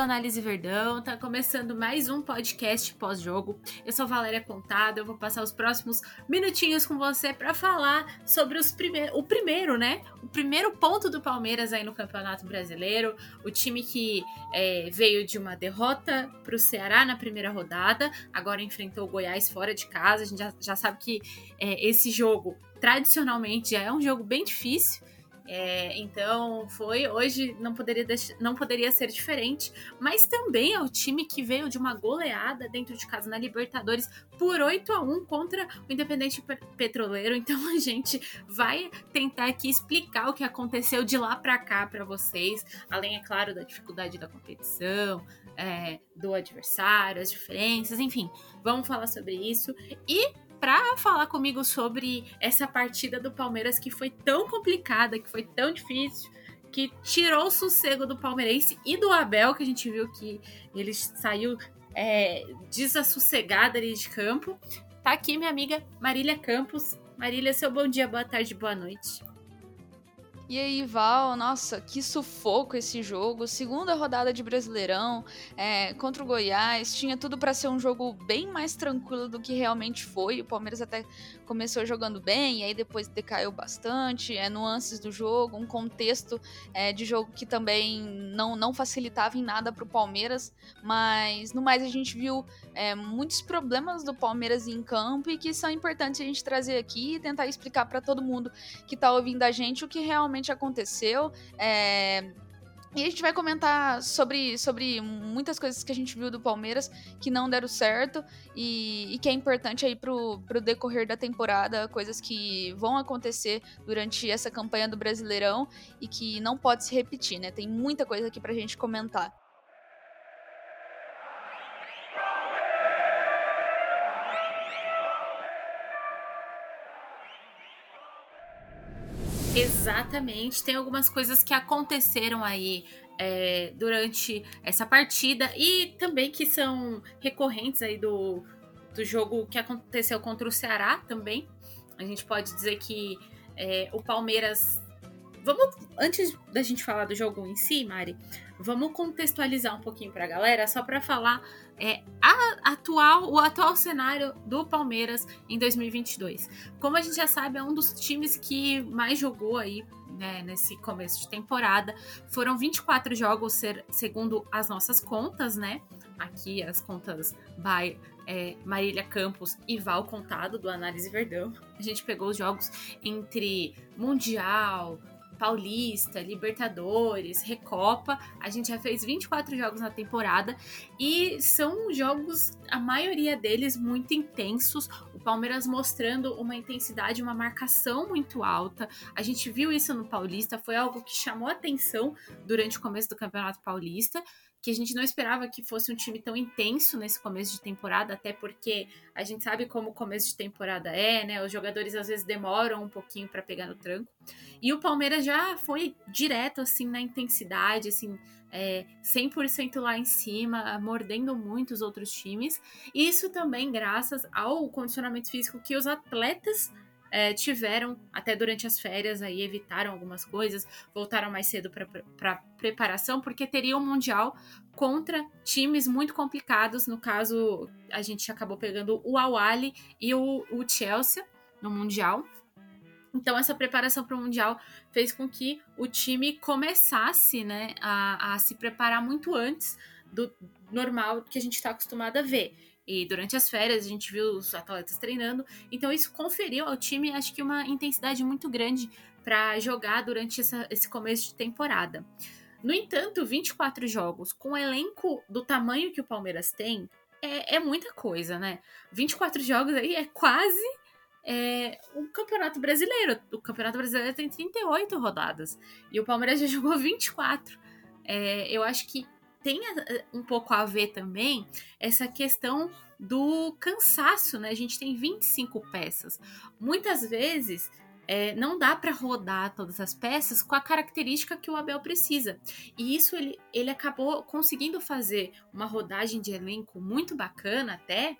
Análise Verdão, tá começando mais um podcast pós-jogo. Eu sou Valéria Contado, eu vou passar os próximos minutinhos com você para falar sobre os prime o primeiro, né? O primeiro ponto do Palmeiras aí no Campeonato Brasileiro, o time que é, veio de uma derrota para o Ceará na primeira rodada, agora enfrentou o Goiás fora de casa. A gente já, já sabe que é, esse jogo tradicionalmente já é um jogo bem difícil. É, então foi hoje não poderia não poderia ser diferente, mas também é o time que veio de uma goleada dentro de casa na Libertadores por 8 a 1 contra o Independente Petroleiro. Então a gente vai tentar aqui explicar o que aconteceu de lá para cá para vocês, além é claro da dificuldade da competição, é, do adversário, as diferenças, enfim, vamos falar sobre isso e para falar comigo sobre essa partida do Palmeiras que foi tão complicada, que foi tão difícil, que tirou o sossego do palmeirense e do Abel, que a gente viu que ele saiu é, desassossegado ali de campo. Tá aqui minha amiga Marília Campos. Marília, seu bom dia, boa tarde, boa noite. E aí, Val, nossa, que sufoco esse jogo. Segunda rodada de Brasileirão é, contra o Goiás. Tinha tudo para ser um jogo bem mais tranquilo do que realmente foi. O Palmeiras até começou jogando bem, e aí depois decaiu bastante. É, nuances do jogo, um contexto é, de jogo que também não, não facilitava em nada para o Palmeiras. Mas no mais, a gente viu é, muitos problemas do Palmeiras em campo e que são importantes a gente trazer aqui e tentar explicar para todo mundo que está ouvindo a gente o que realmente realmente aconteceu. É, e a gente vai comentar sobre, sobre muitas coisas que a gente viu do Palmeiras que não deram certo e, e, que é importante aí pro, pro decorrer da temporada, coisas que vão acontecer durante essa campanha do Brasileirão e que não pode se repetir, né? Tem muita coisa aqui pra gente comentar. Exatamente. Tem algumas coisas que aconteceram aí é, durante essa partida e também que são recorrentes aí do, do jogo que aconteceu contra o Ceará também. A gente pode dizer que é, o Palmeiras. Vamos, antes da gente falar do jogo em si, Mari, vamos contextualizar um pouquinho para a galera, só para falar é, a atual, o atual cenário do Palmeiras em 2022. Como a gente já sabe, é um dos times que mais jogou aí né, nesse começo de temporada. Foram 24 jogos, ser, segundo as nossas contas, né? Aqui as contas by é, Marília Campos e Val Contado, do Análise Verdão. A gente pegou os jogos entre Mundial, Paulista, Libertadores, Recopa. A gente já fez 24 jogos na temporada e são jogos, a maioria deles, muito intensos. O Palmeiras mostrando uma intensidade, uma marcação muito alta. A gente viu isso no Paulista, foi algo que chamou atenção durante o começo do Campeonato Paulista que a gente não esperava que fosse um time tão intenso nesse começo de temporada, até porque a gente sabe como o começo de temporada é, né? Os jogadores às vezes demoram um pouquinho para pegar no tranco. E o Palmeiras já foi direto assim na intensidade, assim, é, 100% lá em cima, mordendo muito os outros times. Isso também graças ao condicionamento físico que os atletas é, tiveram até durante as férias aí evitaram algumas coisas, voltaram mais cedo para preparação, porque teria um mundial contra times muito complicados. No caso, a gente acabou pegando o Awali e o, o Chelsea no mundial. Então, essa preparação para o Mundial fez com que o time começasse né, a, a se preparar muito antes do normal que a gente está acostumado a ver. E durante as férias a gente viu os atletas treinando, então isso conferiu ao time, acho que, uma intensidade muito grande para jogar durante essa, esse começo de temporada. No entanto, 24 jogos com o elenco do tamanho que o Palmeiras tem é, é muita coisa, né? 24 jogos aí é quase é, o Campeonato Brasileiro. O Campeonato Brasileiro tem 38 rodadas e o Palmeiras já jogou 24. É, eu acho que tem eh, um pouco a ver também essa questão do cansaço, né? A gente tem 25 peças. Muitas vezes é, não dá para rodar todas as peças com a característica que o Abel precisa. E isso ele, ele acabou conseguindo fazer uma rodagem de elenco muito bacana até.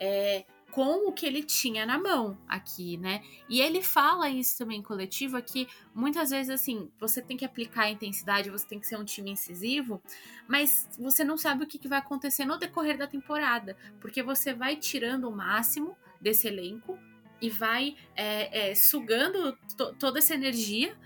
É, com o que ele tinha na mão aqui, né? E ele fala isso também em coletivo aqui, muitas vezes assim, você tem que aplicar a intensidade, você tem que ser um time incisivo, mas você não sabe o que, que vai acontecer no decorrer da temporada, porque você vai tirando o máximo desse elenco e vai é, é, sugando toda essa energia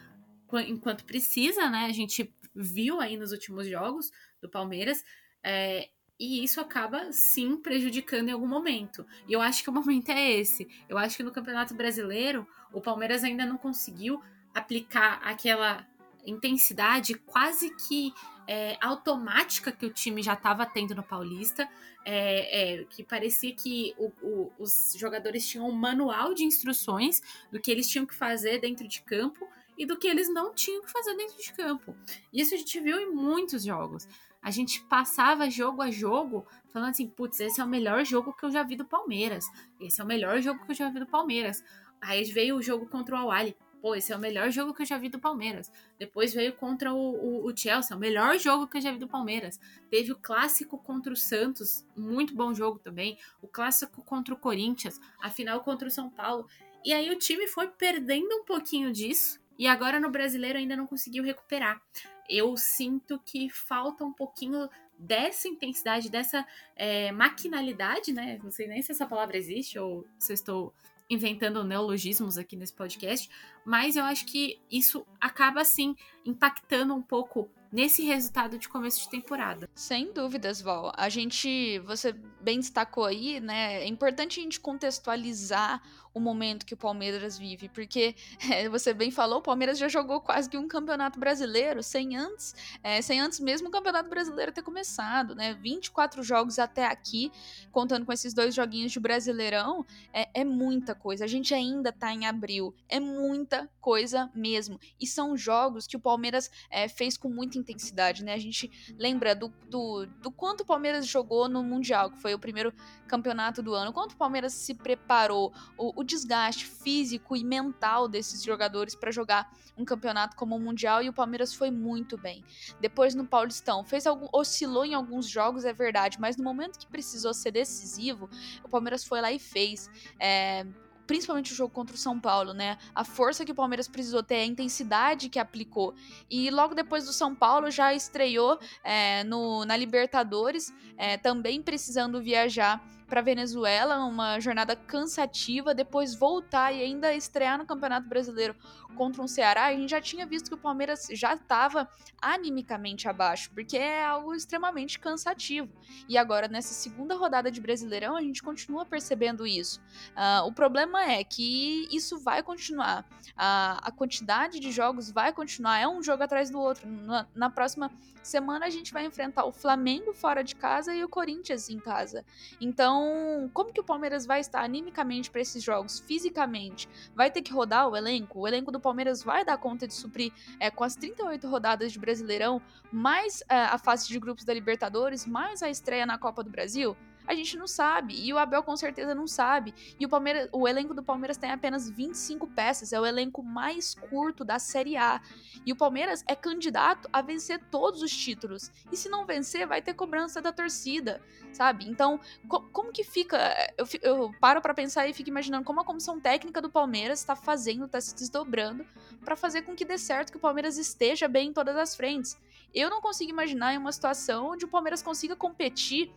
enquanto precisa, né? A gente viu aí nos últimos jogos do Palmeiras. É, e isso acaba sim prejudicando em algum momento. E eu acho que o momento é esse. Eu acho que no Campeonato Brasileiro o Palmeiras ainda não conseguiu aplicar aquela intensidade quase que é, automática que o time já estava tendo no Paulista, é, é, que parecia que o, o, os jogadores tinham um manual de instruções do que eles tinham que fazer dentro de campo e do que eles não tinham que fazer dentro de campo. Isso a gente viu em muitos jogos a gente passava jogo a jogo falando assim, putz, esse é o melhor jogo que eu já vi do Palmeiras. Esse é o melhor jogo que eu já vi do Palmeiras. Aí veio o jogo contra o Awali. Pô, esse é o melhor jogo que eu já vi do Palmeiras. Depois veio contra o, o, o Chelsea, o melhor jogo que eu já vi do Palmeiras. Teve o clássico contra o Santos, muito bom jogo também. O clássico contra o Corinthians, a final contra o São Paulo. E aí o time foi perdendo um pouquinho disso. E agora no brasileiro ainda não conseguiu recuperar eu sinto que falta um pouquinho dessa intensidade, dessa é, maquinalidade, né? Não sei nem se essa palavra existe ou se eu estou inventando neologismos aqui nesse podcast, mas eu acho que isso acaba assim impactando um pouco nesse resultado de começo de temporada. Sem dúvidas, Val. A gente, você bem destacou aí, né? É importante a gente contextualizar o momento que o Palmeiras vive, porque é, você bem falou, o Palmeiras já jogou quase que um campeonato brasileiro sem antes, é, sem antes mesmo o campeonato brasileiro ter começado, né? 24 jogos até aqui, contando com esses dois joguinhos de Brasileirão, é, é muita coisa. A gente ainda tá em abril, é muita coisa mesmo. E são jogos que o Palmeiras é, fez com muita intensidade, né? A gente lembra do, do, do quanto o Palmeiras jogou no Mundial, que foi o primeiro campeonato do ano, quanto o Palmeiras se preparou, o, o desgaste físico e mental desses jogadores para jogar um campeonato como o Mundial e o Palmeiras foi muito bem. Depois no Paulistão, fez algum, oscilou em alguns jogos, é verdade, mas no momento que precisou ser decisivo, o Palmeiras foi lá e fez. É, principalmente o jogo contra o São Paulo, né? A força que o Palmeiras precisou ter, a intensidade que aplicou. E logo depois do São Paulo já estreou é, no, na Libertadores, é, também precisando viajar para Venezuela, uma jornada cansativa, depois voltar e ainda estrear no Campeonato Brasileiro contra um Ceará, a gente já tinha visto que o Palmeiras já estava animicamente abaixo, porque é algo extremamente cansativo. E agora, nessa segunda rodada de Brasileirão, a gente continua percebendo isso. Uh, o problema é que isso vai continuar. Uh, a quantidade de jogos vai continuar, é um jogo atrás do outro. Na, na próxima semana, a gente vai enfrentar o Flamengo fora de casa e o Corinthians em casa. Então, como que o Palmeiras vai estar animicamente para esses jogos, fisicamente? Vai ter que rodar o elenco? O elenco do Palmeiras vai dar conta de suprir é, com as 38 rodadas de Brasileirão, mais é, a fase de grupos da Libertadores, mais a estreia na Copa do Brasil? A gente não sabe. E o Abel com certeza não sabe. E o Palmeiras, o elenco do Palmeiras tem apenas 25 peças, é o elenco mais curto da Série A. E o Palmeiras é candidato a vencer todos os títulos. E se não vencer, vai ter cobrança da torcida, sabe? Então, co como que fica? Eu, eu paro para pensar e fico imaginando como a comissão técnica do Palmeiras está fazendo, está se desdobrando para fazer com que dê certo que o Palmeiras esteja bem em todas as frentes. Eu não consigo imaginar em uma situação onde o Palmeiras consiga competir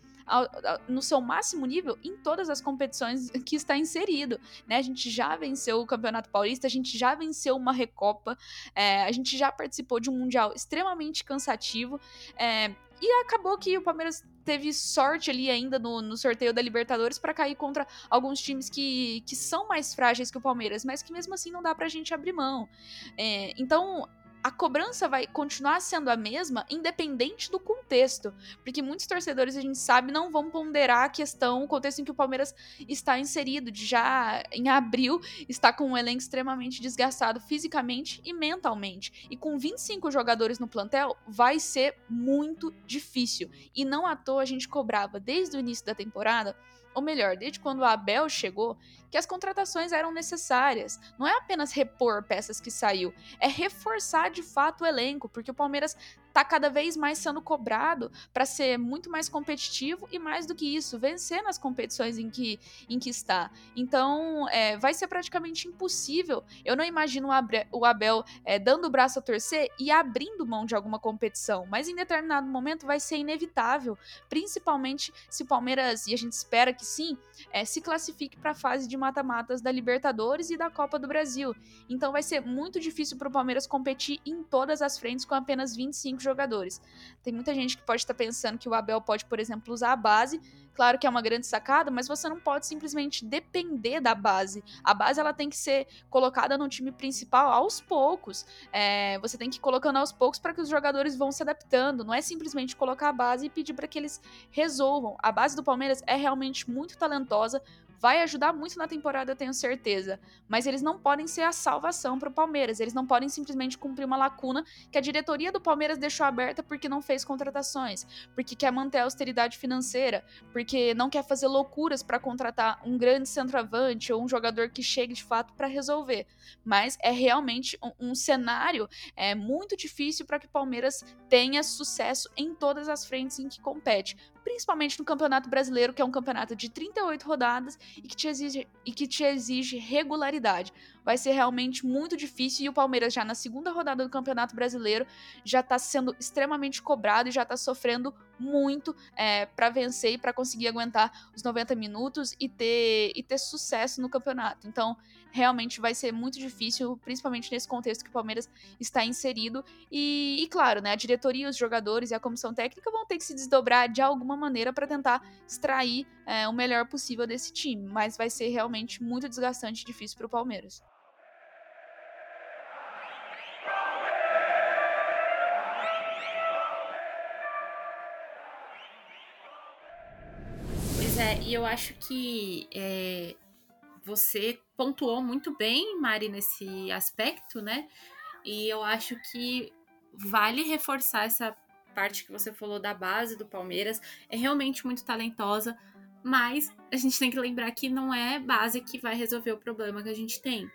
no seu máximo nível em todas as competições que está inserido. Né? A gente já venceu o Campeonato Paulista, a gente já venceu uma Recopa, é, a gente já participou de um Mundial extremamente cansativo. É, e acabou que o Palmeiras teve sorte ali ainda no, no sorteio da Libertadores para cair contra alguns times que, que são mais frágeis que o Palmeiras, mas que mesmo assim não dá pra gente abrir mão. É, então, a cobrança vai continuar sendo a mesma, independente do contexto. Porque muitos torcedores, a gente sabe, não vão ponderar a questão, o contexto em que o Palmeiras está inserido, de já em abril está com um elenco extremamente desgastado fisicamente e mentalmente. E com 25 jogadores no plantel, vai ser muito difícil. E não à toa a gente cobrava desde o início da temporada ou melhor, desde quando Abel chegou, que as contratações eram necessárias. Não é apenas repor peças que saiu, é reforçar de fato o elenco, porque o Palmeiras está cada vez mais sendo cobrado para ser muito mais competitivo e mais do que isso, vencer nas competições em que, em que está. Então, é, vai ser praticamente impossível. Eu não imagino o Abel, o Abel é, dando o braço a torcer e abrindo mão de alguma competição, mas em determinado momento vai ser inevitável, principalmente se o Palmeiras, e a gente espera que sim, é, se classifique para a fase de mata-matas da Libertadores e da Copa do Brasil. Então, vai ser muito difícil para o Palmeiras competir em todas as frentes com apenas 25 jogadores. Tem muita gente que pode estar pensando que o Abel pode, por exemplo, usar a base. Claro que é uma grande sacada, mas você não pode simplesmente depender da base. A base ela tem que ser colocada no time principal aos poucos. É, você tem que ir colocando aos poucos para que os jogadores vão se adaptando. Não é simplesmente colocar a base e pedir para que eles resolvam. A base do Palmeiras é realmente muito talentosa, vai ajudar muito na temporada, eu tenho certeza. Mas eles não podem ser a salvação para o Palmeiras. Eles não podem simplesmente cumprir uma lacuna que a diretoria do Palmeiras deixou aberta porque não fez contratações, porque quer manter a austeridade financeira, porque não quer fazer loucuras para contratar um grande centroavante ou um jogador que chegue de fato para resolver. Mas é realmente um, um cenário é muito difícil para que o Palmeiras tenha sucesso em todas as frentes em que compete principalmente no Campeonato Brasileiro, que é um campeonato de 38 rodadas e que te exige, e que te exige regularidade. Vai ser realmente muito difícil e o Palmeiras já na segunda rodada do Campeonato Brasileiro já está sendo extremamente cobrado e já está sofrendo muito é, para vencer e para conseguir aguentar os 90 minutos e ter, e ter sucesso no campeonato. Então, realmente vai ser muito difícil, principalmente nesse contexto que o Palmeiras está inserido. E, e claro, né, a diretoria, os jogadores e a comissão técnica vão ter que se desdobrar de alguma maneira para tentar extrair é, o melhor possível desse time. Mas vai ser realmente muito desgastante e difícil para o Palmeiras. Pois é, e eu acho que é, você pontuou muito bem, Mari, nesse aspecto, né? E eu acho que vale reforçar essa parte que você falou da base do Palmeiras. É realmente muito talentosa, mas a gente tem que lembrar que não é base que vai resolver o problema que a gente tem.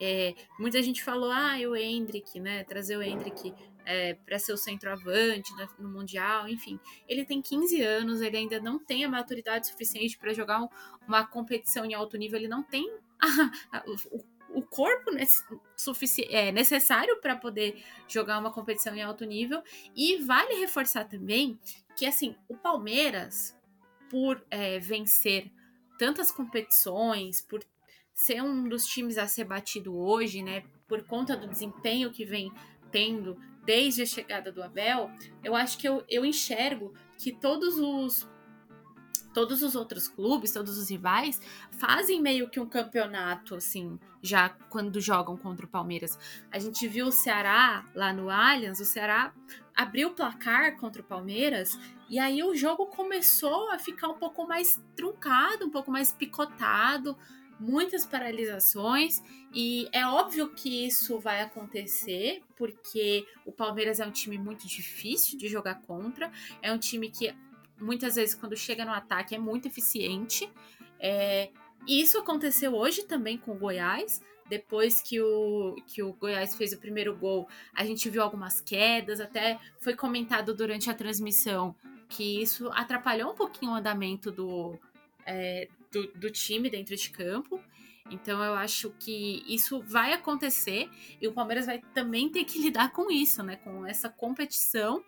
É, muita gente falou, ah, o Hendrick, né? Trazer o Hendrick é, para ser o centroavante no Mundial, enfim. Ele tem 15 anos, ele ainda não tem a maturidade suficiente para jogar um, uma competição em alto nível, ele não tem a, a, o, corpo é, necessário para poder jogar uma competição em alto nível. E vale reforçar também que, assim, o Palmeiras, por é, vencer tantas competições, por ser um dos times a ser batido hoje, né, por conta do desempenho que vem tendo desde a chegada do Abel, eu acho que eu, eu enxergo que todos os todos os outros clubes, todos os rivais, fazem meio que um campeonato, assim, já quando jogam contra o Palmeiras. A gente viu o Ceará lá no Allianz, o Ceará abriu o placar contra o Palmeiras e aí o jogo começou a ficar um pouco mais truncado, um pouco mais picotado muitas paralisações e é óbvio que isso vai acontecer porque o Palmeiras é um time muito difícil de jogar contra, é um time que muitas vezes quando chega no ataque é muito eficiente. É, e isso aconteceu hoje também com o Goiás. Depois que o, que o Goiás fez o primeiro gol, a gente viu algumas quedas, até foi comentado durante a transmissão que isso atrapalhou um pouquinho o andamento do, é, do, do time dentro de campo. Então eu acho que isso vai acontecer e o Palmeiras vai também ter que lidar com isso, né? Com essa competição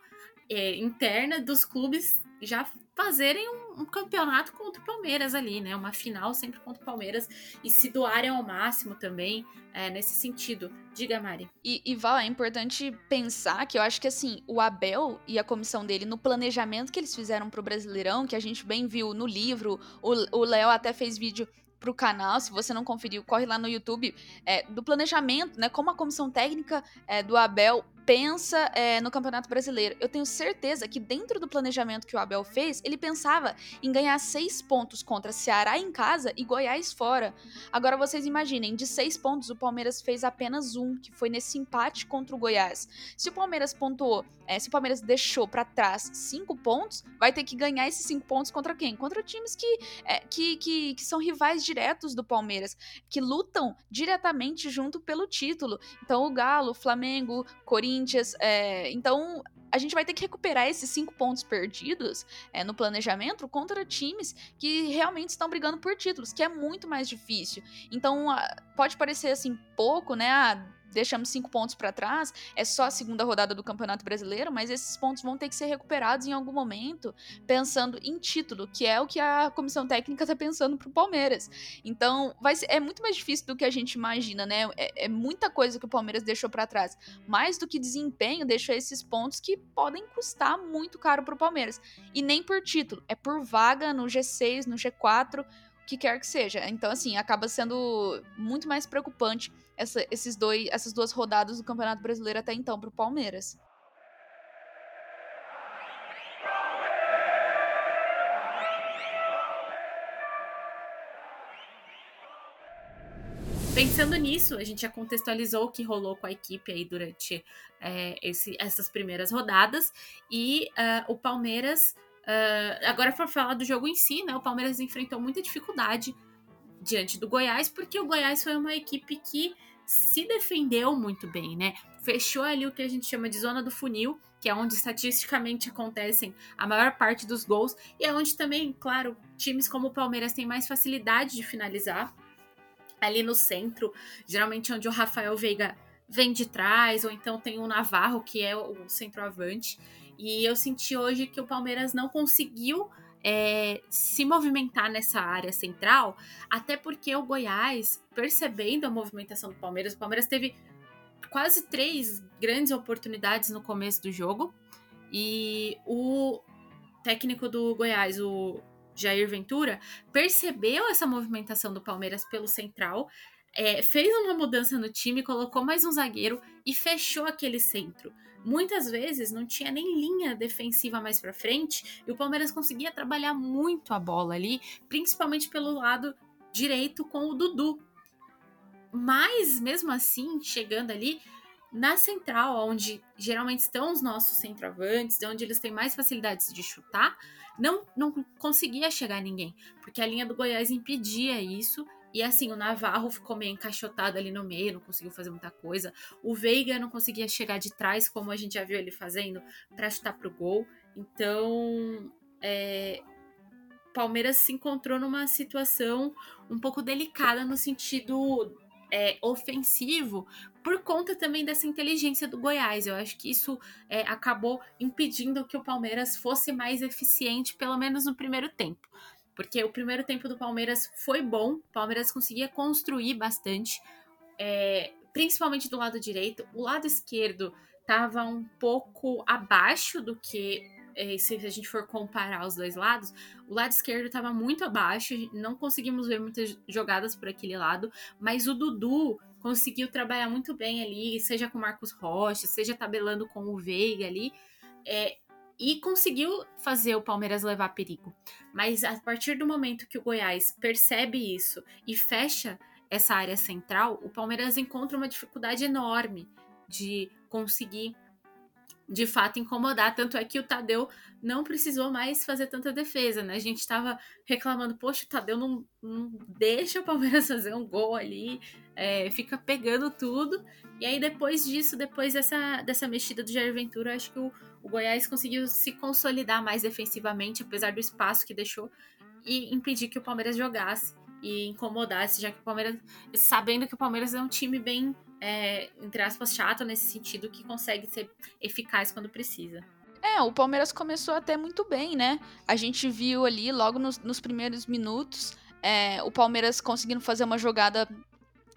é, interna dos clubes já fazerem um, um, campeonato contra o Palmeiras ali, né? Uma final sempre contra o Palmeiras e se doarem ao máximo também é, nesse sentido. Diga, Mari. E, e Val, é importante pensar que eu acho que assim, o Abel e a comissão dele, no planejamento que eles fizeram pro Brasileirão, que a gente bem viu no livro, o Léo até fez vídeo pro canal, se você não conferiu, corre lá no YouTube, é, do planejamento, né? Como a comissão técnica é, do Abel pensa é, no Campeonato Brasileiro. Eu tenho certeza que dentro do planejamento que o Abel fez, ele pensava em ganhar seis pontos contra Ceará em casa e Goiás fora. Agora vocês imaginem, de seis pontos o Palmeiras fez apenas um, que foi nesse empate contra o Goiás. Se o Palmeiras pontuou, é, se o Palmeiras deixou para trás cinco pontos, vai ter que ganhar esses cinco pontos contra quem? Contra times que, é, que, que, que são rivais diretos do Palmeiras, que lutam diretamente junto pelo título. Então o Galo, Flamengo, Corinthians. É, então, a gente vai ter que recuperar esses cinco pontos perdidos é, no planejamento contra times que realmente estão brigando por títulos, que é muito mais difícil. Então, pode parecer assim pouco, né? Ah, deixamos cinco pontos para trás, é só a segunda rodada do Campeonato Brasileiro, mas esses pontos vão ter que ser recuperados em algum momento, pensando em título, que é o que a comissão técnica está pensando para o Palmeiras. Então, vai ser, é muito mais difícil do que a gente imagina, né? É, é muita coisa que o Palmeiras deixou para trás. Mais do que desempenho, deixou esses pontos que podem custar muito caro para o Palmeiras. E nem por título, é por vaga no G6, no G4 o que quer que seja. Então, assim, acaba sendo muito mais preocupante essa, esses dois, essas duas rodadas do Campeonato Brasileiro até então para o Palmeiras. Pensando nisso, a gente já contextualizou o que rolou com a equipe aí durante é, esse, essas primeiras rodadas e uh, o Palmeiras Uh, agora, para falar do jogo em si, né? O Palmeiras enfrentou muita dificuldade diante do Goiás, porque o Goiás foi uma equipe que se defendeu muito bem, né? Fechou ali o que a gente chama de zona do funil, que é onde estatisticamente acontecem a maior parte dos gols, e é onde também, claro, times como o Palmeiras têm mais facilidade de finalizar. Ali no centro, geralmente onde o Rafael Veiga vem de trás, ou então tem o Navarro, que é o centroavante. E eu senti hoje que o Palmeiras não conseguiu é, se movimentar nessa área central, até porque o Goiás, percebendo a movimentação do Palmeiras, o Palmeiras teve quase três grandes oportunidades no começo do jogo. E o técnico do Goiás, o Jair Ventura, percebeu essa movimentação do Palmeiras pelo central, é, fez uma mudança no time, colocou mais um zagueiro e fechou aquele centro muitas vezes não tinha nem linha defensiva mais para frente e o Palmeiras conseguia trabalhar muito a bola ali, principalmente pelo lado direito com o Dudu. Mas mesmo assim, chegando ali na central, onde geralmente estão os nossos centroavantes, onde eles têm mais facilidades de chutar, não, não conseguia chegar ninguém, porque a linha do Goiás impedia isso e assim, o Navarro ficou meio encaixotado ali no meio, não conseguiu fazer muita coisa. O Veiga não conseguia chegar de trás, como a gente já viu ele fazendo, para chutar pro gol. Então, é, Palmeiras se encontrou numa situação um pouco delicada no sentido é, ofensivo, por conta também dessa inteligência do Goiás. Eu acho que isso é, acabou impedindo que o Palmeiras fosse mais eficiente, pelo menos no primeiro tempo porque o primeiro tempo do Palmeiras foi bom, o Palmeiras conseguia construir bastante, é, principalmente do lado direito. O lado esquerdo estava um pouco abaixo do que é, se a gente for comparar os dois lados, o lado esquerdo estava muito abaixo, não conseguimos ver muitas jogadas por aquele lado, mas o Dudu conseguiu trabalhar muito bem ali, seja com o Marcos Rocha, seja tabelando com o Veiga ali. É, e conseguiu fazer o Palmeiras levar perigo. Mas a partir do momento que o Goiás percebe isso e fecha essa área central, o Palmeiras encontra uma dificuldade enorme de conseguir de fato incomodar. Tanto é que o Tadeu não precisou mais fazer tanta defesa, né? A gente estava reclamando, poxa, o Tadeu não, não, deixa o Palmeiras fazer um gol ali, é, fica pegando tudo. E aí, depois disso, depois dessa, dessa mexida do Jair Ventura, acho que o, o Goiás conseguiu se consolidar mais defensivamente, apesar do espaço que deixou, e impedir que o Palmeiras jogasse e incomodasse, já que o Palmeiras, sabendo que o Palmeiras é um time bem, é, entre aspas, chato nesse sentido, que consegue ser eficaz quando precisa. É, o Palmeiras começou até muito bem, né? A gente viu ali, logo nos, nos primeiros minutos, é, o Palmeiras conseguindo fazer uma jogada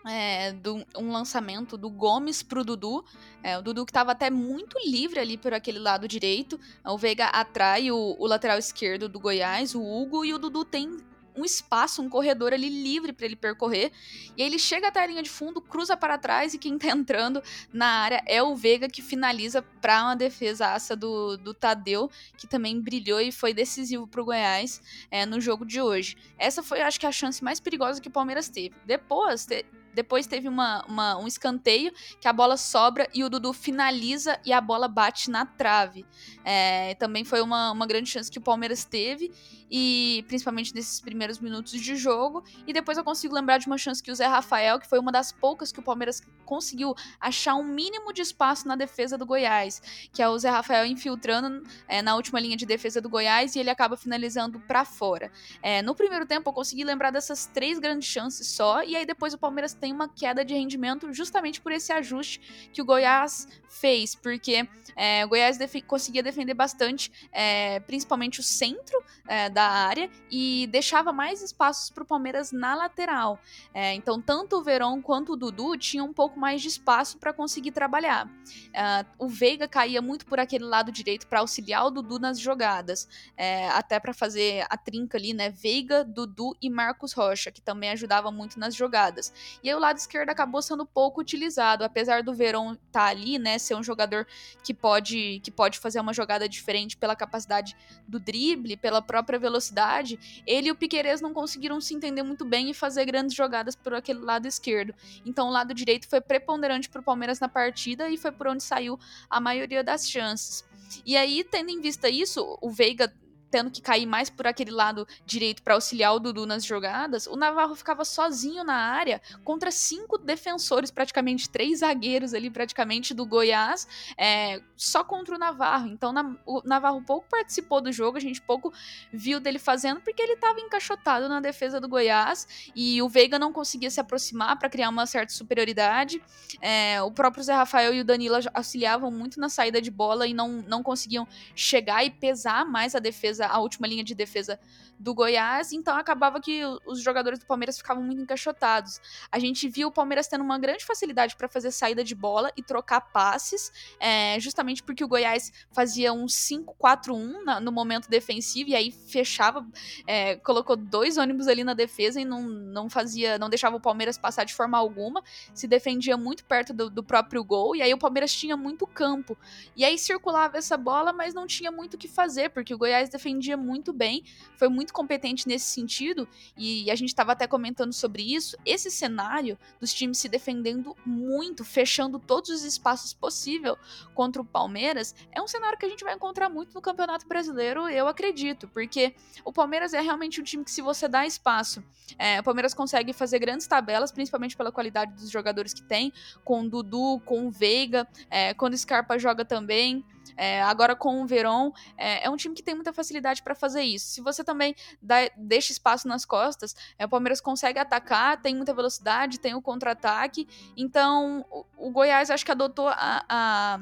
é, do, um lançamento do Gomes pro Dudu. É, o Dudu que estava até muito livre ali por aquele lado direito. O Veiga atrai o, o, lateral esquerdo do Goiás, o Hugo, e o Dudu tem um espaço, um corredor ali livre para ele percorrer. E ele chega até a linha de fundo, cruza para trás e quem tá entrando na área é o Veiga que finaliza para uma defesa aça do, do Tadeu, que também brilhou e foi decisivo pro Goiás é, no jogo de hoje. Essa foi, acho que, a chance mais perigosa que o Palmeiras teve. Depois, te, depois teve uma, uma, um escanteio que a bola sobra e o Dudu finaliza e a bola bate na trave. É, também foi uma, uma grande chance que o Palmeiras teve, e principalmente nesses primeiros minutos de jogo. E depois eu consigo lembrar de uma chance que o Zé Rafael, que foi uma das poucas que o Palmeiras conseguiu achar um mínimo de espaço na defesa do Goiás, que é o Zé Rafael infiltrando é, na última linha de defesa do Goiás e ele acaba finalizando para fora. É, no primeiro tempo eu consegui lembrar dessas três grandes chances só, e aí depois o Palmeiras tem uma queda de rendimento justamente por esse ajuste que o Goiás fez, porque é, o Goiás def conseguia defender bastante, é, principalmente o centro é, da área, e deixava mais espaços para o Palmeiras na lateral. É, então, tanto o Verón quanto o Dudu tinham um pouco mais de espaço para conseguir trabalhar. É, o Veiga caía muito por aquele lado direito para auxiliar o Dudu nas jogadas, é, até para fazer a trinca ali, né? Veiga, Dudu e Marcos Rocha, que também ajudava muito nas jogadas. E aí o lado esquerdo acabou sendo pouco utilizado, apesar do Verón estar tá ali, né, ser um jogador que pode que pode fazer uma jogada diferente pela capacidade do drible, pela própria velocidade, ele e o Piquerez não conseguiram se entender muito bem e fazer grandes jogadas por aquele lado esquerdo. Então o lado direito foi preponderante para o Palmeiras na partida e foi por onde saiu a maioria das chances. E aí, tendo em vista isso, o Veiga tendo que cair mais por aquele lado direito para auxiliar o Dudu nas jogadas, o Navarro ficava sozinho na área contra cinco defensores, praticamente três zagueiros ali, praticamente do Goiás, é, só contra o Navarro. Então na, o Navarro pouco participou do jogo, a gente pouco viu dele fazendo porque ele estava encaixotado na defesa do Goiás e o Veiga não conseguia se aproximar para criar uma certa superioridade. É, o próprio Zé Rafael e o Danilo auxiliavam muito na saída de bola e não, não conseguiam chegar e pesar mais a defesa a última linha de defesa do Goiás, então acabava que os jogadores do Palmeiras ficavam muito encaixotados. A gente viu o Palmeiras tendo uma grande facilidade para fazer saída de bola e trocar passes, é, justamente porque o Goiás fazia um 5-4-1 no momento defensivo e aí fechava, é, colocou dois ônibus ali na defesa e não, não fazia, não deixava o Palmeiras passar de forma alguma, se defendia muito perto do, do próprio gol e aí o Palmeiras tinha muito campo. E aí circulava essa bola, mas não tinha muito o que fazer, porque o Goiás defendia muito bem, foi muito competente nesse sentido, e a gente estava até comentando sobre isso. Esse cenário dos times se defendendo muito, fechando todos os espaços possível contra o Palmeiras, é um cenário que a gente vai encontrar muito no Campeonato Brasileiro, eu acredito, porque o Palmeiras é realmente um time que, se você dá espaço, é, o Palmeiras consegue fazer grandes tabelas, principalmente pela qualidade dos jogadores que tem, com o Dudu, com o Veiga, é, quando o Scarpa joga também. É, agora com o Verón, é, é, um time que tem muita facilidade para fazer isso. Se você também dá, deixa espaço nas costas, é, o Palmeiras consegue atacar, tem muita velocidade, tem o contra-ataque. Então, o, o, Goiás acho que adotou a, a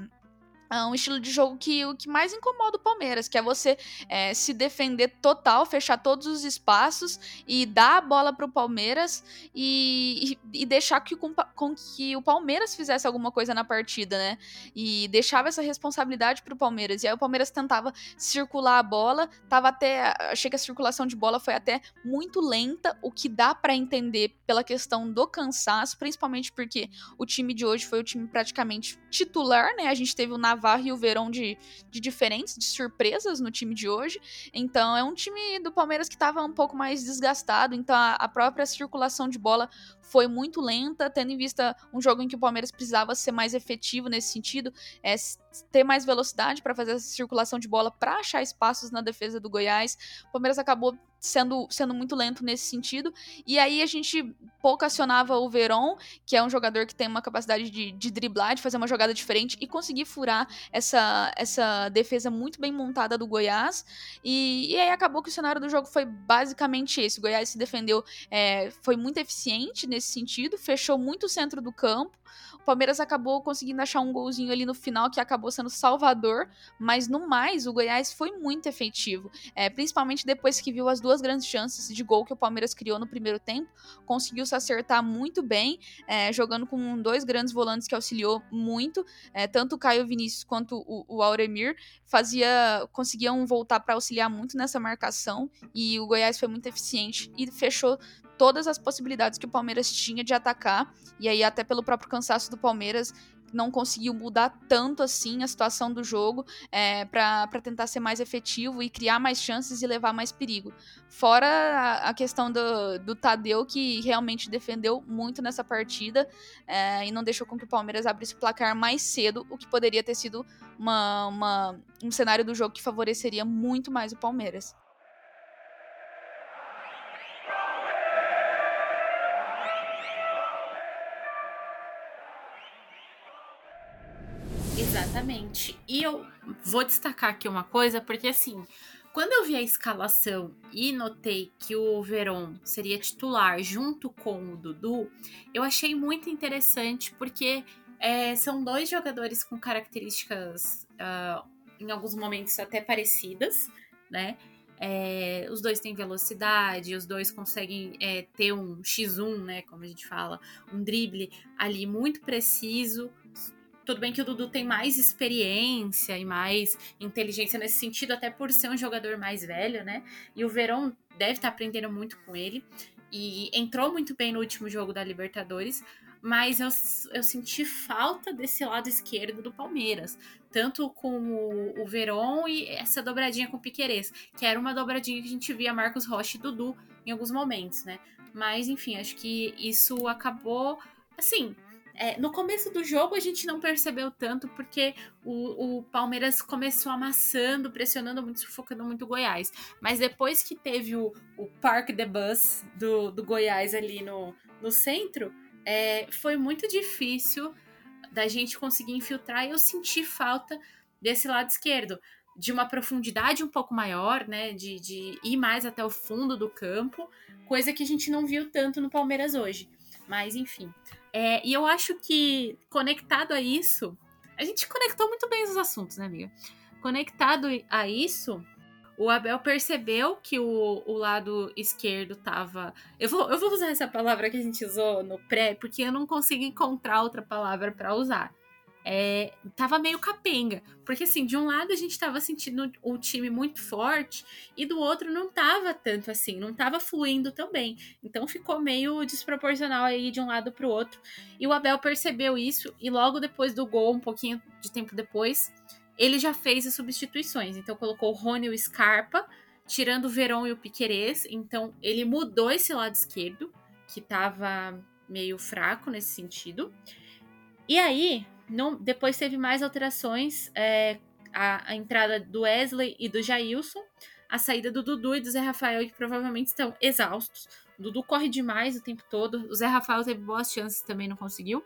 é um estilo de jogo que o que mais incomoda o Palmeiras, que é você é, se defender total, fechar todos os espaços e dar a bola para o Palmeiras e, e, e, deixar que, com, com, que o Palmeiras fizesse alguma coisa na partida, né? E deixava essa responsabilidade para o Palmeiras. E aí o Palmeiras tentava circular a bola, tava até. Achei que a circulação de bola foi até muito lenta, o que dá para entender pela questão do cansaço, principalmente porque o time de hoje foi o time praticamente titular, né? A gente teve o Navarro Navarro o Verão de, de diferentes, de surpresas no time de hoje. Então é um time do Palmeiras que estava um pouco mais desgastado, então a, a própria circulação de bola foi muito lenta, tendo em vista um jogo em que o Palmeiras precisava ser mais efetivo nesse sentido, é, ter mais velocidade para fazer essa circulação de bola para achar espaços na defesa do Goiás. O Palmeiras acabou sendo, sendo muito lento nesse sentido. E aí a gente pouco acionava o Veron, que é um jogador que tem uma capacidade de, de driblar, de fazer uma jogada diferente e conseguir furar essa, essa defesa muito bem montada do Goiás. E, e aí acabou que o cenário do jogo foi basicamente esse. O Goiás se defendeu, é, foi muito eficiente nesse sentido, fechou muito o centro do campo. O Palmeiras acabou conseguindo achar um golzinho ali no final que acabou sendo salvador, mas no mais, o Goiás foi muito efetivo, é, principalmente depois que viu as duas grandes chances de gol que o Palmeiras criou no primeiro tempo, conseguiu se acertar muito bem, é, jogando com dois grandes volantes que auxiliou muito, é, tanto o Caio Vinícius quanto o, o Auremir fazia, conseguiam voltar para auxiliar muito nessa marcação e o Goiás foi muito eficiente e fechou todas as possibilidades que o Palmeiras tinha de atacar, e aí até pelo próprio cansaço do Palmeiras, não conseguiu mudar tanto assim a situação do jogo é, para tentar ser mais efetivo e criar mais chances e levar mais perigo. Fora a, a questão do, do, Tadeu, que realmente defendeu muito nessa partida é, e não deixou com que o Palmeiras abrisse o placar mais cedo, o que poderia ter sido uma, uma, um cenário do jogo que favoreceria muito mais o Palmeiras. Exatamente. E eu vou destacar aqui uma coisa, porque assim, quando eu vi a escalação e notei que o Veron seria titular junto com o Dudu, eu achei muito interessante, porque é, são dois jogadores com características, uh, em alguns momentos, até parecidas, né? É, os dois têm velocidade, os dois conseguem é, ter um X1, né? Como a gente fala, um drible ali muito preciso tudo bem que o Dudu tem mais experiência e mais inteligência nesse sentido, até por ser um jogador mais velho, né? E o Verón deve estar tá aprendendo muito com ele. E entrou muito bem no último jogo da Libertadores, mas eu, eu senti falta desse lado esquerdo do Palmeiras. Tanto com o, o Verón e essa dobradinha com o Piquerez, que era uma dobradinha que a gente via Marcos Rocha e Dudu em alguns momentos, né? Mas, enfim, acho que isso acabou. Assim, é, no começo do jogo a gente não percebeu tanto porque o, o, Palmeiras começou amassando, pressionando muito, sufocando muito o Goiás. Mas depois que teve o, o Park the Bus do, do Goiás ali no, no centro, é, foi muito difícil da gente conseguir infiltrar e eu senti falta desse lado esquerdo. De uma profundidade um pouco maior, né? De, de ir mais até o fundo do campo, coisa que a gente não viu tanto no Palmeiras hoje. Mas enfim. É, e eu acho que, conectado a isso, a gente conectou muito bem os assuntos, né, amiga? Conectado a isso, o Abel percebeu que o, o lado esquerdo tava. Eu vou, eu vou usar essa palavra que a gente usou no pré, porque eu não consigo encontrar outra palavra para usar é, tava meio capenga. Porque, assim, de um lado a gente tava sentindo o time muito forte e do outro não tava tanto assim, não tava fluindo tão bem. Então ficou meio desproporcional aí de um lado pro outro. E o Abel percebeu isso e logo depois do gol, um pouquinho de tempo depois, ele já fez as substituições. Então colocou o Rony e o Scarpa, tirando o Verón e o Piquerez. Então ele mudou esse lado esquerdo, que tava meio fraco nesse sentido. E aí, não, depois teve mais alterações, é, a, a, entrada do Wesley e do Jailson, a saída do Dudu e do Zé Rafael, que provavelmente estão exaustos. O Dudu corre demais o tempo todo, o Zé Rafael teve boas chances também não conseguiu.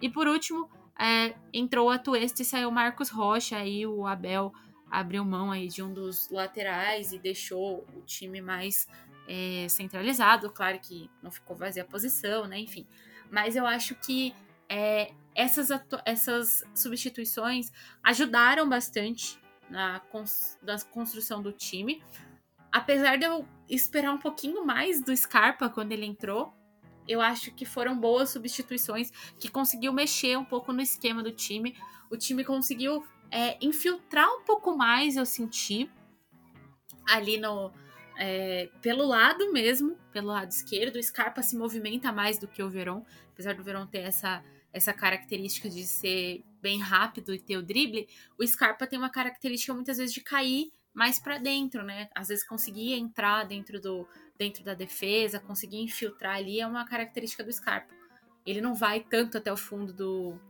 E por último, é, entrou a Tuesta e saiu o Marcos Rocha, aí o Abel abriu mão aí de um dos laterais e deixou o time mais é, centralizado. Claro que não ficou vazia a posição, né? Enfim. Mas eu acho que é, essas, essas substituições ajudaram bastante na, cons na construção do time. Apesar de eu esperar um pouquinho mais do Scarpa quando ele entrou, eu acho que foram boas substituições que conseguiu mexer um pouco no esquema do time. O time conseguiu é, infiltrar um pouco mais, eu senti, ali no. É, pelo lado mesmo, pelo lado esquerdo. O Scarpa se movimenta mais do que o Verón, apesar do Verón ter essa essa característica de ser bem rápido e ter o drible, o Scarpa tem uma característica muitas vezes de cair mais para dentro, né? Às vezes conseguir entrar dentro do dentro da defesa, conseguir infiltrar ali é uma característica do Scarpa. Ele não vai tanto até o fundo do,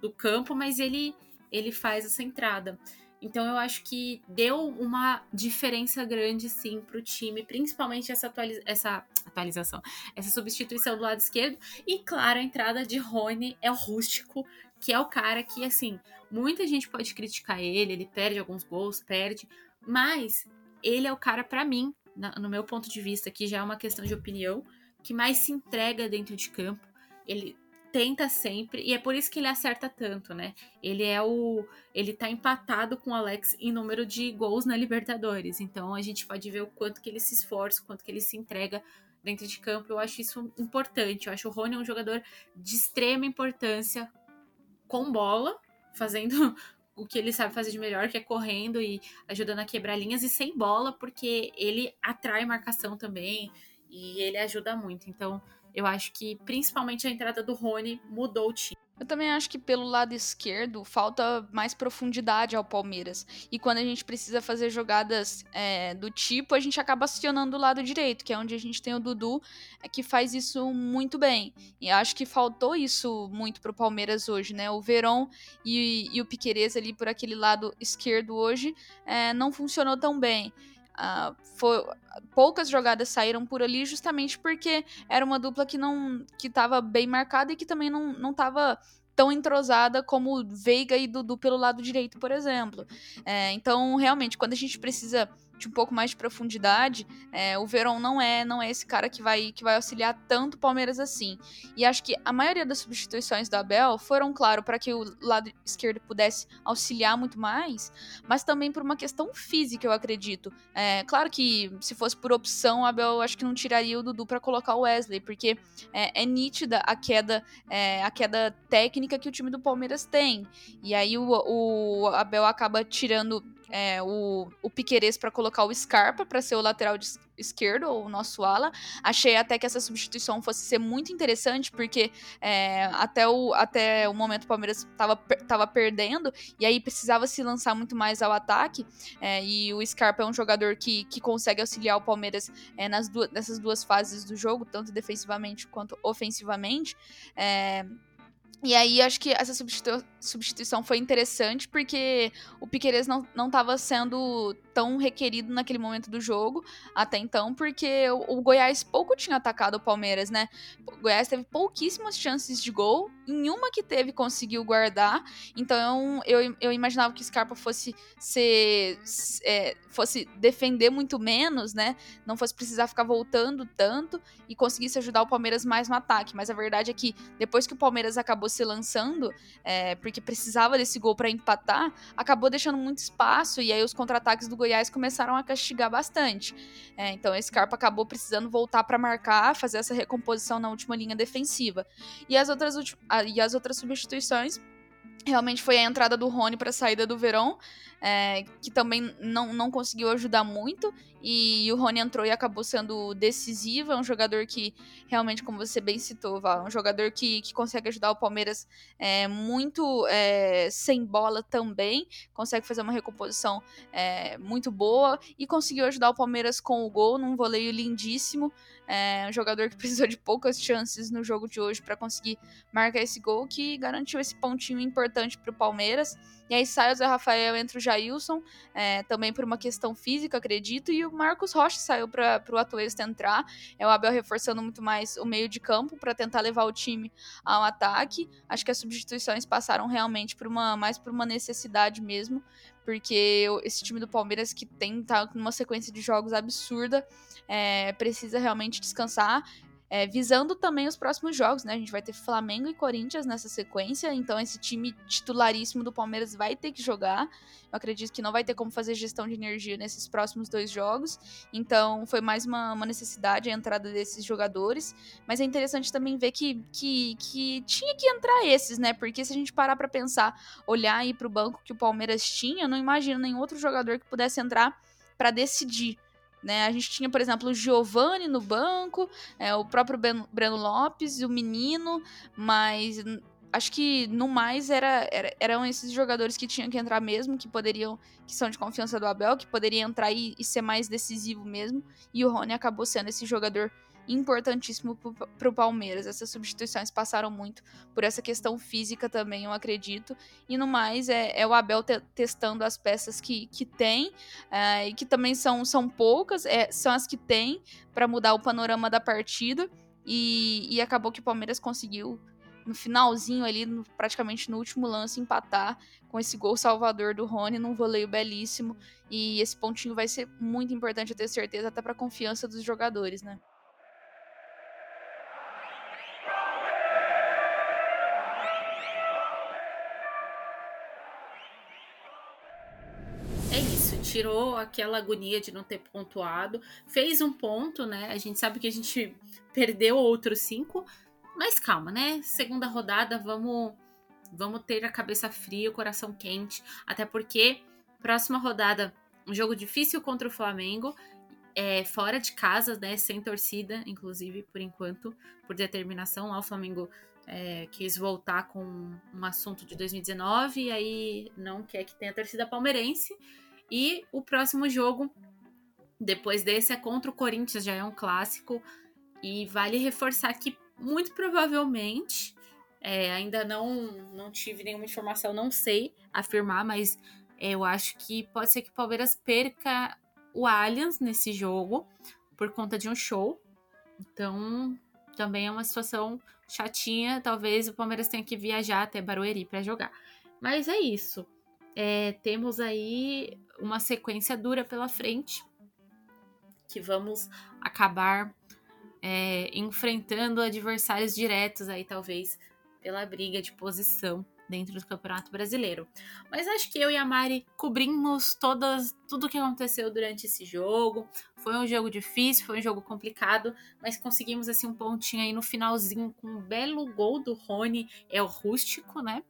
do campo, mas ele ele faz essa entrada. Então eu acho que deu uma diferença grande sim para o time, principalmente essa, atualiza essa atualização, essa substituição do lado esquerdo e claro a entrada de Rony é o rústico, que é o cara que assim muita gente pode criticar ele, ele perde alguns gols, perde, mas ele é o cara para mim, no meu ponto de vista, que já é uma questão de opinião, que mais se entrega dentro de campo. Ele tenta sempre, e é por isso que ele acerta tanto, né? Ele é o. Ele tá empatado com o Alex em número de gols na Libertadores. Então a gente pode ver o quanto que ele se esforça, o quanto que ele se entrega dentro de campo. Eu acho isso importante. Eu acho o Rony um jogador de extrema importância com bola, fazendo o que ele sabe fazer de melhor, que é correndo e ajudando a quebrar linhas, e sem bola, porque ele atrai marcação também e ele ajuda muito. Então, eu acho que principalmente a entrada do Rony mudou o time. Eu também acho que pelo lado esquerdo falta mais profundidade ao Palmeiras. E quando a gente precisa fazer jogadas é, do tipo, a gente acaba acionando o lado direito, que é onde a gente tem o Dudu, é, que faz isso muito bem. E acho que faltou isso muito pro Palmeiras hoje, né? O Verón e, e o Piquerez ali por aquele lado esquerdo hoje é, não funcionou tão bem. Uh, foi, poucas jogadas saíram por ali justamente porque era uma dupla que não que estava bem marcada e que também não, não tava tão entrosada como Veiga e Dudu pelo lado direito, por exemplo. É, então, realmente, quando a gente precisa de um pouco mais de profundidade, é, o Verón não é não é esse cara que vai que vai auxiliar tanto o Palmeiras assim. E acho que a maioria das substituições do Abel foram, claro, para que o lado esquerdo pudesse auxiliar muito mais, mas também por uma questão física, eu acredito. É, claro que se fosse por opção, o Abel acho que não tiraria o Dudu para colocar o Wesley, porque é, é nítida a queda é, a queda técnica que o time do Palmeiras tem. E aí o, o Abel acaba tirando é, o, o Piquerez para colocar o Scarpa para ser o lateral esquerdo, ou o nosso ala. Achei até que essa substituição fosse ser muito interessante, porque é, até, o, até o momento o Palmeiras estava tava perdendo, e aí precisava se lançar muito mais ao ataque. É, e o Scarpa é um jogador que, que consegue auxiliar o Palmeiras é, nas duas, nessas duas fases do jogo, tanto defensivamente quanto ofensivamente. E aí, acho que essa substitu substituição foi interessante porque o Piqueires não, não sendo tão requerido naquele momento do jogo, até então, porque o, o Goiás pouco tinha atacado o Palmeiras, né? O Goiás teve pouquíssimas chances de gol, em uma que teve conseguiu guardar, então eu, eu imaginava que o Scarpa fosse ser, é, fosse defender muito menos, né? Não fosse precisar ficar voltando tanto e conseguisse ajudar o Palmeiras mais no ataque, mas a verdade é que depois que o Palmeiras acabou acabou se lançando, é, porque precisava desse gol para empatar, acabou deixando muito espaço e aí os contra-ataques do Goiás começaram a castigar bastante. É, então esse Scarpa acabou precisando voltar para marcar, fazer essa recomposição na última linha defensiva. E as outras, e as outras substituições realmente foi a entrada do Rony para a saída do Verón, é, que também não, não conseguiu ajudar muito. E o Rony entrou e acabou sendo decisivo. É um jogador que, realmente, como você bem citou, Val, é um jogador que, que consegue ajudar o Palmeiras é, muito é, sem bola também. Consegue fazer uma recomposição é, muito boa. E conseguiu ajudar o Palmeiras com o gol num voleio lindíssimo. É um jogador que precisou de poucas chances no jogo de hoje para conseguir marcar esse gol, que garantiu esse pontinho importante para o Palmeiras. E aí sai o Zé Rafael, entra o Jailson, é, também por uma questão física, acredito, e o Marcos Rocha saiu para o Atuesta entrar. É o Abel reforçando muito mais o meio de campo para tentar levar o time ao ataque. Acho que as substituições passaram realmente por uma mais por uma necessidade mesmo, porque esse time do Palmeiras que tem tá numa sequência de jogos absurda, é, precisa realmente descansar. É, visando também os próximos jogos, né? A gente vai ter Flamengo e Corinthians nessa sequência, então esse time titularíssimo do Palmeiras vai ter que jogar. Eu acredito que não vai ter como fazer gestão de energia nesses próximos dois jogos, então foi mais uma, uma necessidade a entrada desses jogadores. Mas é interessante também ver que, que, que tinha que entrar esses, né? Porque se a gente parar para pensar, olhar aí pro banco que o Palmeiras tinha, eu não imagino nenhum outro jogador que pudesse entrar para decidir né? A gente tinha, por exemplo, o Giovanni no banco, é, o próprio ben, Breno Lopes, o menino, mas acho que no mais era, era, eram esses jogadores que tinham que entrar mesmo, que poderiam, que são de confiança do Abel, que poderiam entrar e, e ser mais decisivo mesmo. E o Rony acabou sendo esse jogador importantíssimo para o Palmeiras. Essas substituições passaram muito por essa questão física também, eu acredito. E no mais, é, é o Abel te testando as peças que, que tem, é, e que também são, são poucas, é, são as que tem para mudar o panorama da partida. E, e acabou que o Palmeiras conseguiu no finalzinho ali, no, praticamente no último lance, empatar com esse gol salvador do Rony num voleio belíssimo. E esse pontinho vai ser muito importante, eu tenho certeza, até para a confiança dos jogadores, né? É tirou aquela agonia de não ter pontuado, fez um ponto, né? A gente sabe que a gente perdeu outros cinco, mas calma, né? Segunda rodada, vamos vamos ter a cabeça fria, o coração quente, até porque próxima rodada, um jogo difícil contra o Flamengo, é, fora de casa, né? Sem torcida, inclusive, por enquanto, por determinação. Lá o Flamengo é, quis voltar com um assunto de 2019 e aí não quer que tenha torcida palmeirense. E o próximo jogo, depois desse, é contra o Corinthians, já é um clássico. E vale reforçar que, muito provavelmente, é, ainda não, não tive nenhuma informação, não sei afirmar, mas eu acho que pode ser que o Palmeiras perca o Allianz nesse jogo por conta de um show. Então, também é uma situação chatinha. Talvez o Palmeiras tenha que viajar até Barueri para jogar. Mas é isso. É, temos aí uma sequência dura pela frente que vamos acabar é, enfrentando adversários diretos aí, talvez, pela briga de posição dentro do Campeonato Brasileiro. Mas acho que eu e a Mari cobrimos todas, tudo o que aconteceu durante esse jogo. Foi um jogo difícil, foi um jogo complicado, mas conseguimos assim um pontinho aí no finalzinho com um belo gol do Rony, é o rústico, né?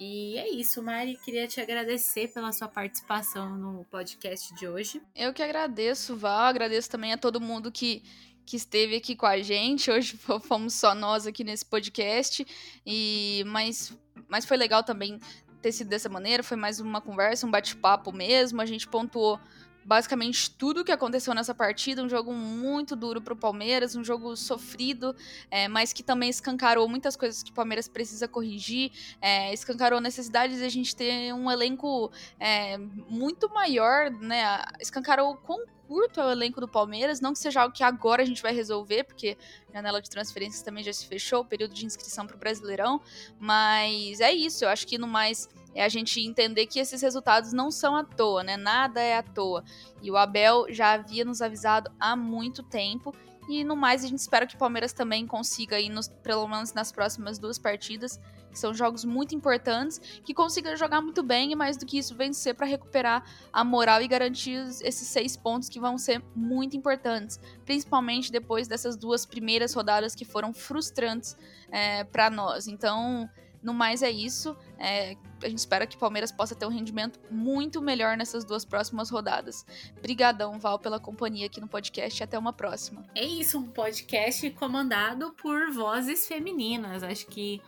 E é isso, Mari. Queria te agradecer pela sua participação no podcast de hoje. Eu que agradeço, Val. Agradeço também a todo mundo que, que esteve aqui com a gente. Hoje fomos só nós aqui nesse podcast. E mas mas foi legal também ter sido dessa maneira, foi mais uma conversa, um bate-papo mesmo, a gente pontuou basicamente tudo o que aconteceu nessa partida, um jogo muito duro para o Palmeiras, um jogo sofrido, é, mas que também escancarou muitas coisas que o Palmeiras precisa corrigir, é, escancarou a necessidade de a gente ter um elenco é, muito maior, né? Escancarou curto é o elenco do Palmeiras, não que seja algo que agora a gente vai resolver, porque a janela de transferências também já se fechou, o período de inscrição para o Brasileirão, mas é isso, eu acho que no mais é a gente entender que esses resultados não são à toa, né? Nada é à toa. E o Abel já havia nos avisado há muito tempo. E no mais, a gente espera que o Palmeiras também consiga ir, nos, pelo menos nas próximas duas partidas, que são jogos muito importantes, que consiga jogar muito bem e mais do que isso, vencer para recuperar a moral e garantir esses seis pontos que vão ser muito importantes, principalmente depois dessas duas primeiras rodadas que foram frustrantes é, para nós. Então, no mais é isso. É, a gente espera que o Palmeiras possa ter um rendimento muito melhor nessas duas próximas rodadas. Brigadão, Val, pela companhia aqui no podcast. Até uma próxima. É isso, um podcast comandado por vozes femininas. Acho que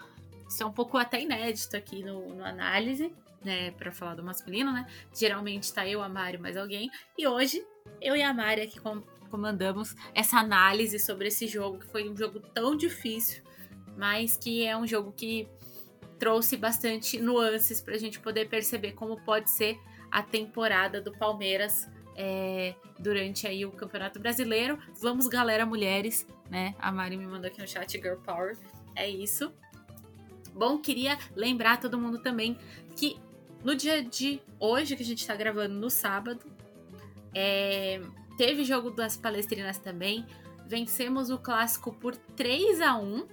isso é um pouco até inédito aqui no, no análise, né? Para falar do masculino, né? Geralmente tá eu, a Mari, mais alguém. E hoje, eu e a Mari aqui com, comandamos essa análise sobre esse jogo, que foi um jogo tão difícil, mas que é um jogo que trouxe bastante nuances para a gente poder perceber como pode ser a temporada do Palmeiras é, durante aí o Campeonato Brasileiro. Vamos, galera, mulheres, né? A Mari me mandou aqui no chat Girl Power. É isso. Bom, queria lembrar todo mundo também que no dia de hoje, que a gente está gravando no sábado, é, teve jogo das Palestrinas também. Vencemos o clássico por 3 a 1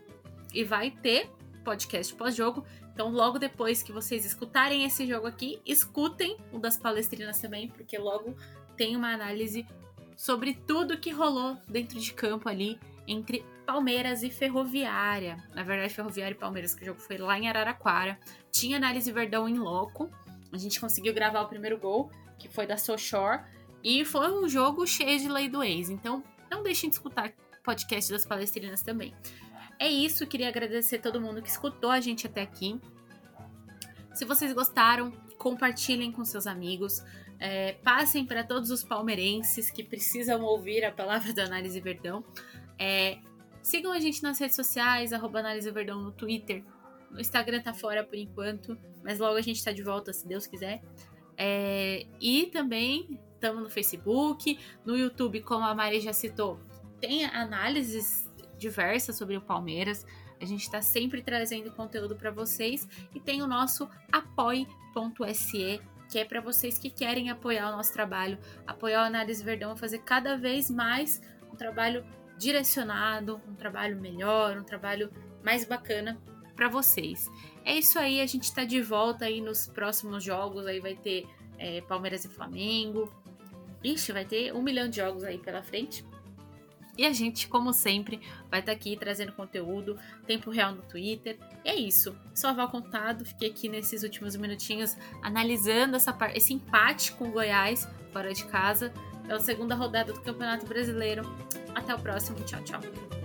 e vai ter podcast pós-jogo. Então, logo depois que vocês escutarem esse jogo aqui, escutem o das palestrinas também, porque logo tem uma análise sobre tudo que rolou dentro de campo ali entre Palmeiras e Ferroviária. Na verdade, Ferroviária e Palmeiras, que o jogo foi lá em Araraquara. Tinha análise Verdão em loco. A gente conseguiu gravar o primeiro gol, que foi da Sochor. E foi um jogo cheio de lei do ex. Então, não deixem de escutar o podcast das palestrinas também. É isso, queria agradecer todo mundo que escutou a gente até aqui. Se vocês gostaram, compartilhem com seus amigos. É, passem para todos os palmeirenses que precisam ouvir a palavra da Análise Verdão. É, sigam a gente nas redes sociais, arroba Análise Verdão no Twitter. No Instagram tá fora por enquanto, mas logo a gente tá de volta, se Deus quiser. É, e também estamos no Facebook, no YouTube, como a Mari já citou, tem análises diversas sobre o Palmeiras. A gente está sempre trazendo conteúdo para vocês e tem o nosso apoie.se, que é para vocês que querem apoiar o nosso trabalho, apoiar o Análise Verdão a fazer cada vez mais um trabalho direcionado, um trabalho melhor, um trabalho mais bacana para vocês. É isso aí, a gente está de volta aí nos próximos jogos, aí vai ter é, Palmeiras e Flamengo. Ixi, vai ter um milhão de jogos aí pela frente. E a gente, como sempre, vai estar tá aqui trazendo conteúdo, tempo real no Twitter. E é isso. Só Val Contado, fiquei aqui nesses últimos minutinhos analisando essa, esse empate com o Goiás fora de casa pela segunda rodada do Campeonato Brasileiro. Até o próximo. Tchau, tchau.